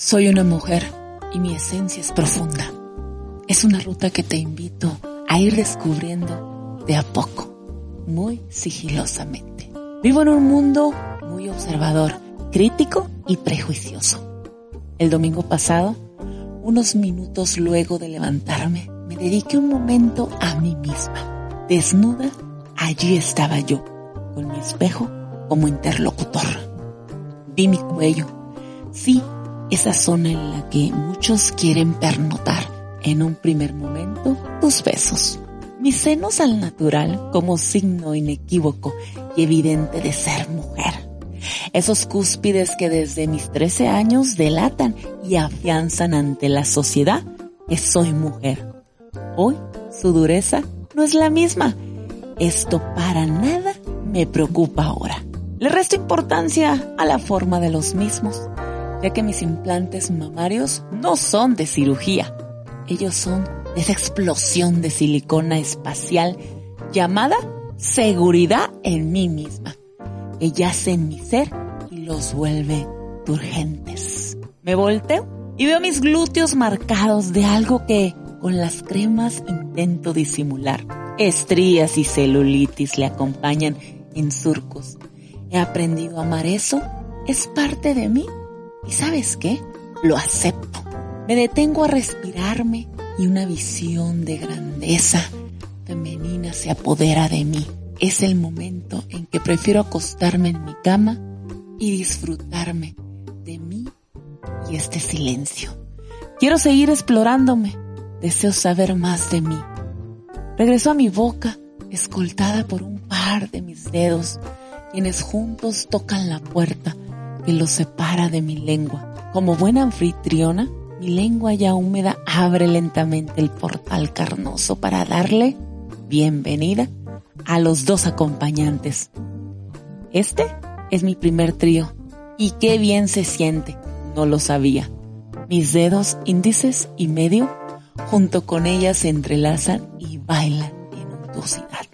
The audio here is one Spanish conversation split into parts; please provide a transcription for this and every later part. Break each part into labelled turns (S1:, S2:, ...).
S1: Soy una mujer y mi esencia es profunda. Es una ruta que te invito a ir descubriendo de a poco, muy sigilosamente. Vivo en un mundo muy observador, crítico y prejuicioso. El domingo pasado, unos minutos luego de levantarme, me dediqué un momento a mí misma. Desnuda, allí estaba yo, con mi espejo como interlocutor. Vi mi cuello. Sí, esa zona en la que muchos quieren pernotar en un primer momento tus besos. Mis senos al natural como signo inequívoco y evidente de ser mujer. Esos cúspides que desde mis 13 años delatan y afianzan ante la sociedad que soy mujer. Hoy su dureza no es la misma. Esto para nada me preocupa ahora. Le resto importancia a la forma de los mismos ya que mis implantes mamarios no son de cirugía. Ellos son de esa explosión de silicona espacial llamada seguridad en mí misma, que yace en mi ser y los vuelve urgentes. Me volteo y veo mis glúteos marcados de algo que con las cremas intento disimular. Estrías y celulitis le acompañan en surcos. He aprendido a amar eso. Es parte de mí ¿Y sabes qué? Lo acepto. Me detengo a respirarme y una visión de grandeza femenina se apodera de mí. Es el momento en que prefiero acostarme en mi cama y disfrutarme de mí y este silencio. Quiero seguir explorándome. Deseo saber más de mí. Regreso a mi boca, escoltada por un par de mis dedos, quienes juntos tocan la puerta que lo separa de mi lengua. Como buena anfitriona, mi lengua ya húmeda abre lentamente el portal carnoso para darle bienvenida a los dos acompañantes. Este es mi primer trío y qué bien se siente, no lo sabía. Mis dedos índices y medio junto con ella se entrelazan y bailan en untuosidad.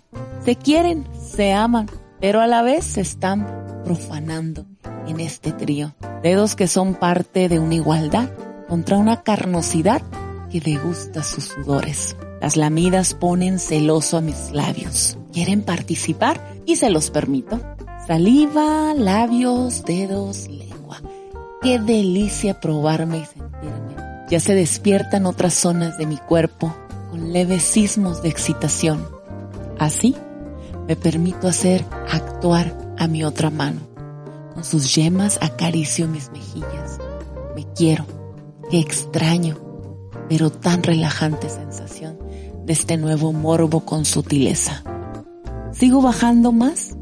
S1: Se quieren, se aman, pero a la vez se están profanando en este trío. Dedos que son parte de una igualdad contra una carnosidad que degusta sus sudores. Las lamidas ponen celoso a mis labios. Quieren participar y se los permito. Saliva, labios, dedos, lengua. Qué delicia probarme y sentirme. Ya se despiertan otras zonas de mi cuerpo con leves sismos de excitación. Así me permito hacer actuar a mi otra mano con sus yemas acaricio mis mejillas. Me quiero. Qué extraño, pero tan relajante sensación de este nuevo morbo con sutileza. Sigo bajando más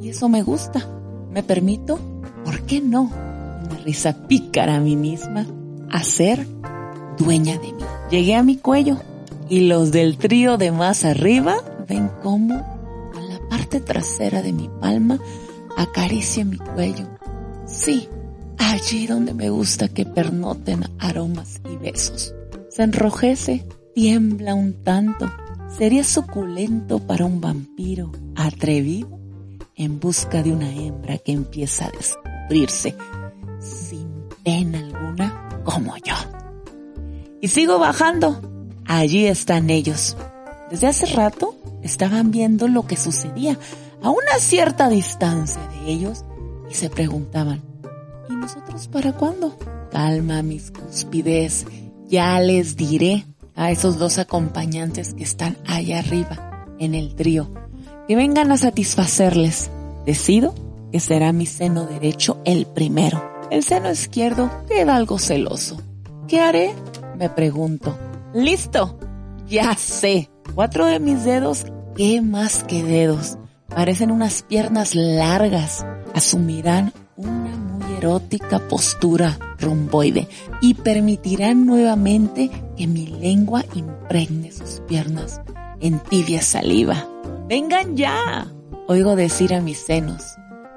S1: y eso me gusta. Me permito, ¿por qué no? Una risa pícara a mí misma a ser dueña de mí. Llegué a mi cuello y los del trío de más arriba ven cómo parte trasera de mi palma acaricia mi cuello. Sí, allí donde me gusta que pernoten aromas y besos. Se enrojece, tiembla un tanto. Sería suculento para un vampiro atrevido en busca de una hembra que empieza a descubrirse sin pena alguna como yo. Y sigo bajando. Allí están ellos. Desde hace rato estaban viendo lo que sucedía a una cierta distancia de ellos y se preguntaban, ¿y nosotros para cuándo? Calma mis cúspides, ya les diré a esos dos acompañantes que están allá arriba en el trío, que vengan a satisfacerles. Decido que será mi seno derecho el primero. El seno izquierdo queda algo celoso. ¿Qué haré? Me pregunto. ¡Listo! Ya sé. Cuatro de mis dedos, ¿qué más que dedos? Parecen unas piernas largas. Asumirán una muy erótica postura romboide y permitirán nuevamente que mi lengua impregne sus piernas en tibia saliva. ¡Vengan ya! Oigo decir a mis senos,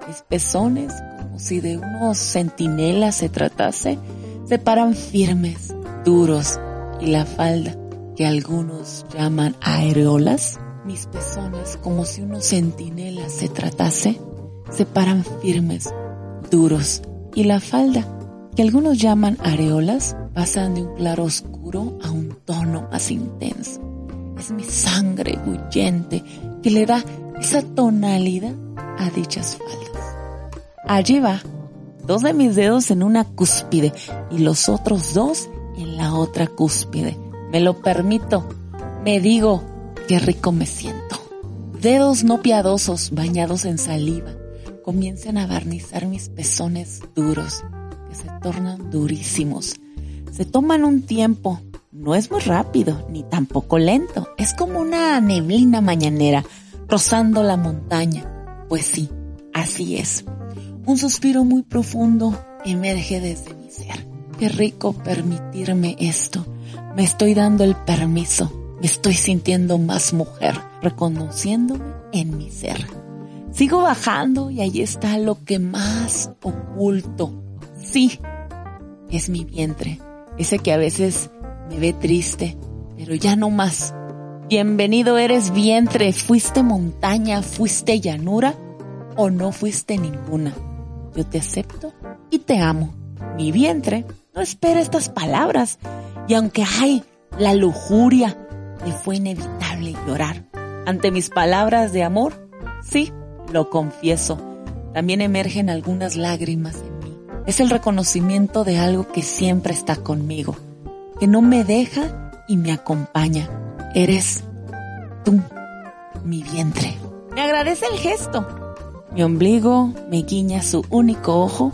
S1: mis pezones, como si de unos centinelas se tratase, se paran firmes, duros, y la falda, que algunos llaman areolas, mis pezones, como si unos centinelas se tratase, se paran firmes, duros, y la falda, que algunos llaman areolas, pasan de un claro oscuro a un tono más intenso. Es mi sangre huyente que le da esa tonalidad a dichas faldas. Allí va, dos de mis dedos en una cúspide y los otros dos en la otra cúspide. Me lo permito, me digo, qué rico me siento. Dedos no piadosos bañados en saliva comienzan a barnizar mis pezones duros, que se tornan durísimos. Se toman un tiempo, no es muy rápido ni tampoco lento, es como una neblina mañanera rozando la montaña. Pues sí, así es. Un suspiro muy profundo emerge desde mi ser. Qué rico permitirme esto. Me estoy dando el permiso. Me estoy sintiendo más mujer, reconociéndome en mi ser. Sigo bajando y ahí está lo que más oculto. Sí, es mi vientre. Ese que a veces me ve triste, pero ya no más. Bienvenido eres vientre. ¿Fuiste montaña? ¿Fuiste llanura? ¿O no fuiste ninguna? Yo te acepto y te amo. Mi vientre no espera estas palabras. Y aunque hay la lujuria, me fue inevitable llorar. Ante mis palabras de amor, sí, lo confieso, también emergen algunas lágrimas en mí. Es el reconocimiento de algo que siempre está conmigo, que no me deja y me acompaña. Eres tú, mi vientre. Me agradece el gesto. Mi ombligo me guiña su único ojo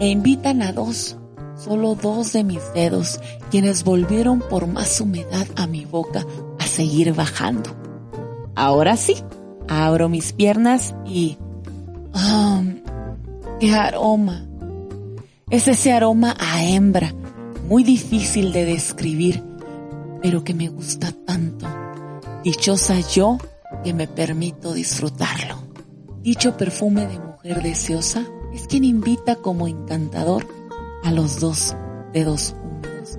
S1: e invitan a dos, solo dos de mis dedos, quienes volvieron por más humedad a mi boca a seguir bajando. Ahora sí, abro mis piernas y... ¡Oh, ¡Qué aroma! Es ese aroma a hembra, muy difícil de describir, pero que me gusta tanto. Dichosa yo que me permito disfrutarlo. Dicho perfume de mujer deseosa es quien invita como encantador a los dos dedos húmedos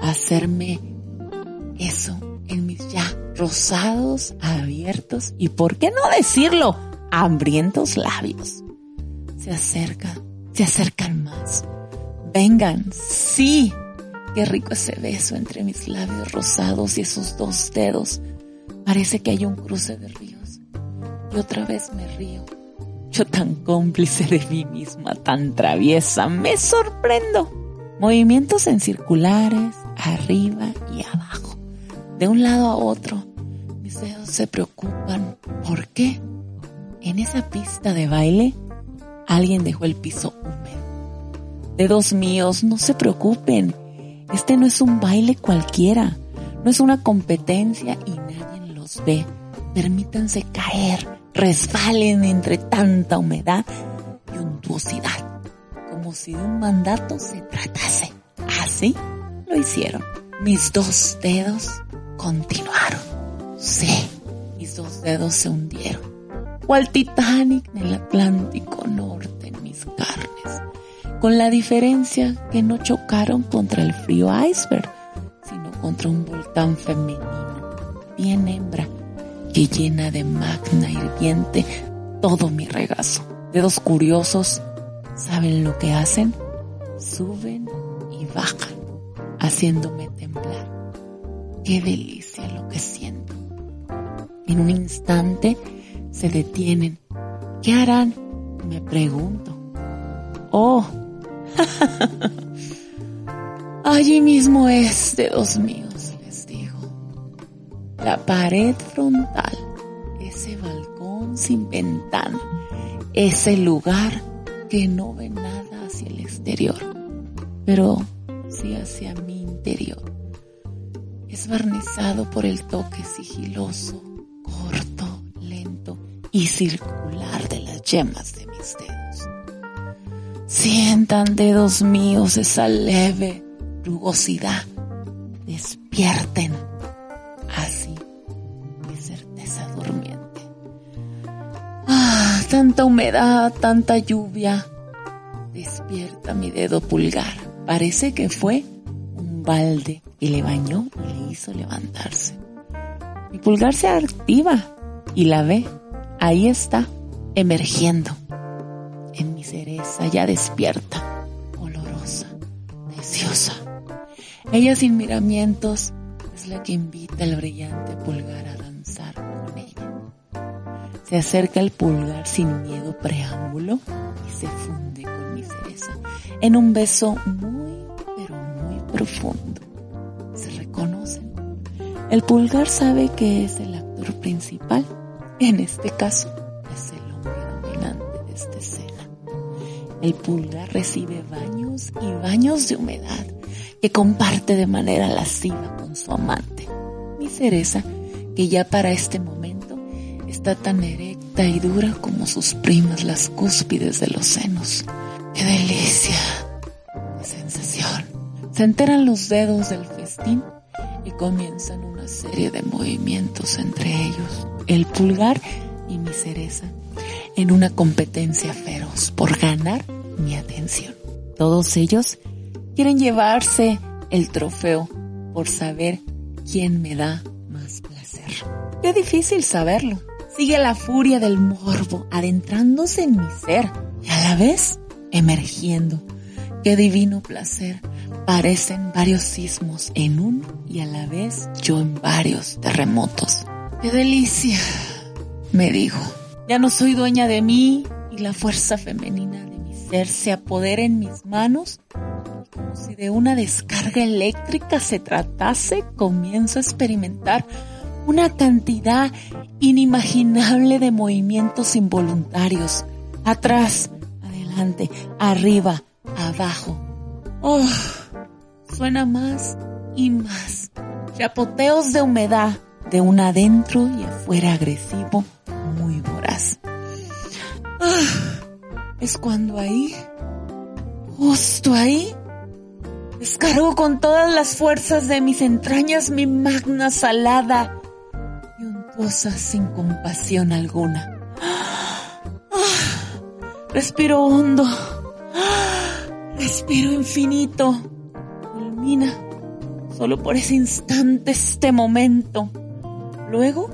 S1: hacerme eso en mis ya rosados, abiertos y, ¿por qué no decirlo?, hambrientos labios. Se acercan, se acercan más. Vengan, sí. Qué rico ese beso entre mis labios rosados y esos dos dedos. Parece que hay un cruce de ríos. Y otra vez me río yo tan cómplice de mí misma, tan traviesa, me sorprendo. Movimientos en circulares, arriba y abajo, de un lado a otro. Mis dedos se preocupan. ¿Por qué? En esa pista de baile, alguien dejó el piso húmedo. Dedos míos, no se preocupen. Este no es un baile cualquiera. No es una competencia y nadie los ve. Permítanse caer resbalen entre tanta humedad y untuosidad, como si de un mandato se tratase. Así lo hicieron. Mis dos dedos continuaron. Sí, mis dos dedos se hundieron. Cual Titanic en el Atlántico Norte en mis carnes. Con la diferencia que no chocaron contra el frío iceberg, sino contra un volcán femenino, bien hembra, que llena de magna hirviente todo mi regazo. Dedos curiosos, ¿saben lo que hacen? Suben y bajan, haciéndome temblar. Qué delicia lo que siento. En un instante se detienen. ¿Qué harán? Me pregunto. Oh, allí mismo es, dedos míos la pared frontal, ese balcón sin ventana, ese lugar que no ve nada hacia el exterior, pero sí hacia mi interior. Es barnizado por el toque sigiloso, corto, lento y circular de las yemas de mis dedos. Sientan dedos míos esa leve rugosidad. Despierten tanta humedad, tanta lluvia. Despierta mi dedo pulgar. Parece que fue un balde y le bañó y le hizo levantarse. Mi pulgar se activa y la ve. Ahí está, emergiendo. En mi cereza ya despierta, olorosa. Ella sin miramientos es la que invita al brillante pulgar a. Se acerca el pulgar sin miedo preámbulo y se funde con mi cereza en un beso muy, pero muy profundo. Se reconocen. El pulgar sabe que es el actor principal. En este caso, es el hombre dominante de esta escena. El pulgar recibe baños y baños de humedad que comparte de manera lasciva con su amante. Mi cereza, que ya para este momento está tan erecta y dura como sus primas las cúspides de los senos. ¡Qué delicia! ¡Qué sensación! Se enteran los dedos del festín y comienzan una serie de movimientos entre ellos, el pulgar y mi cereza, en una competencia feroz por ganar mi atención. Todos ellos quieren llevarse el trofeo por saber quién me da más placer. Qué difícil saberlo. Sigue la furia del morbo adentrándose en mi ser y a la vez emergiendo. Qué divino placer. Parecen varios sismos en uno y a la vez yo en varios terremotos. ¡Qué delicia! Me dijo. Ya no soy dueña de mí y la fuerza femenina de mi ser se apodera en mis manos como si de una descarga eléctrica se tratase, comienzo a experimentar una cantidad inimaginable de movimientos involuntarios. Atrás, adelante, arriba, abajo. Oh, suena más y más. Chapoteos de humedad de un adentro y afuera agresivo, muy voraz. Ah, es cuando ahí, justo ahí, Descargo con todas las fuerzas de mis entrañas mi magna salada untuosa sin compasión alguna. Respiro hondo. Respiro infinito. Culmina solo por ese instante, este momento. Luego,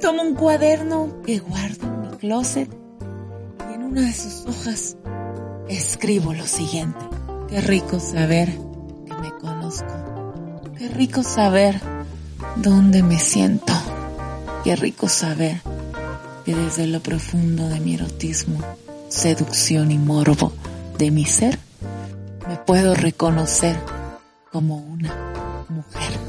S1: tomo un cuaderno que guardo en mi closet y en una de sus hojas escribo lo siguiente. Qué rico saber que me conozco. Qué rico saber dónde me siento. Qué rico saber que desde lo profundo de mi erotismo, seducción y morbo de mi ser, me puedo reconocer como una mujer.